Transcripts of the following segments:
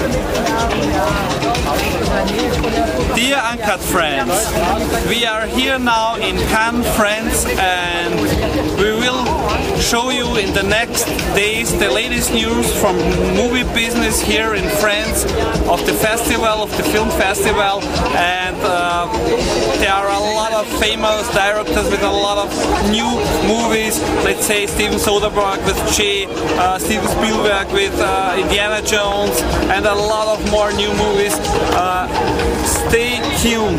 아, 그냥 Dear Uncut friends, we are here now in Cannes, France, and we will show you in the next days the latest news from movie business here in France of the festival, of the film festival, and uh, there are a lot of famous directors with a lot of new movies. Let's say Steven Soderbergh with Che, uh, Steven Spielberg with uh, Indiana Jones, and a lot of more new movies. Uh, tuned.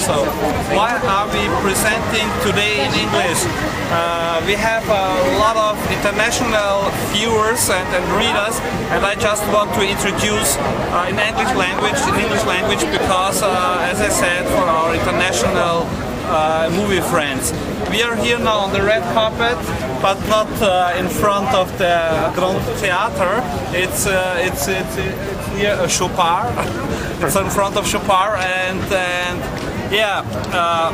So, why are we presenting today in English? Uh, we have a lot of international viewers and, and readers, and I just want to introduce uh, in English language, in English language, because, uh, as I said, for our international uh, movie friends. We are here now on the red carpet, but not uh, in front of the Grand Theater. It's uh, it's it's, it's near uh, Chopard. it's in front of Chopard, and and yeah, uh,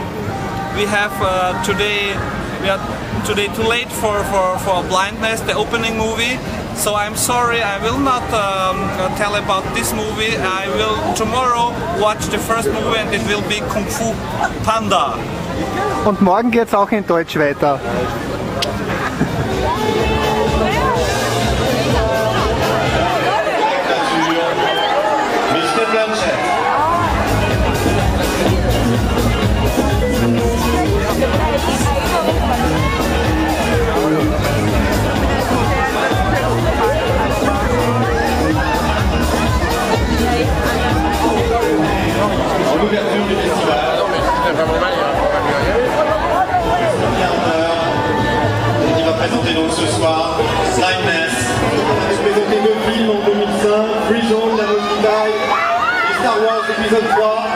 we have uh, today we are today too late for for for blindness, the opening movie. So I'm sorry, I will not um, tell about this movie. I will tomorrow watch the first movie, and it will be Kung Fu Panda. Und morgen geht's auch in Deutsch weiter. Présenter donc ce soir Blindness. Il présenté deux films en 2005, Free Zone, la Taille et Star Wars épisode 3.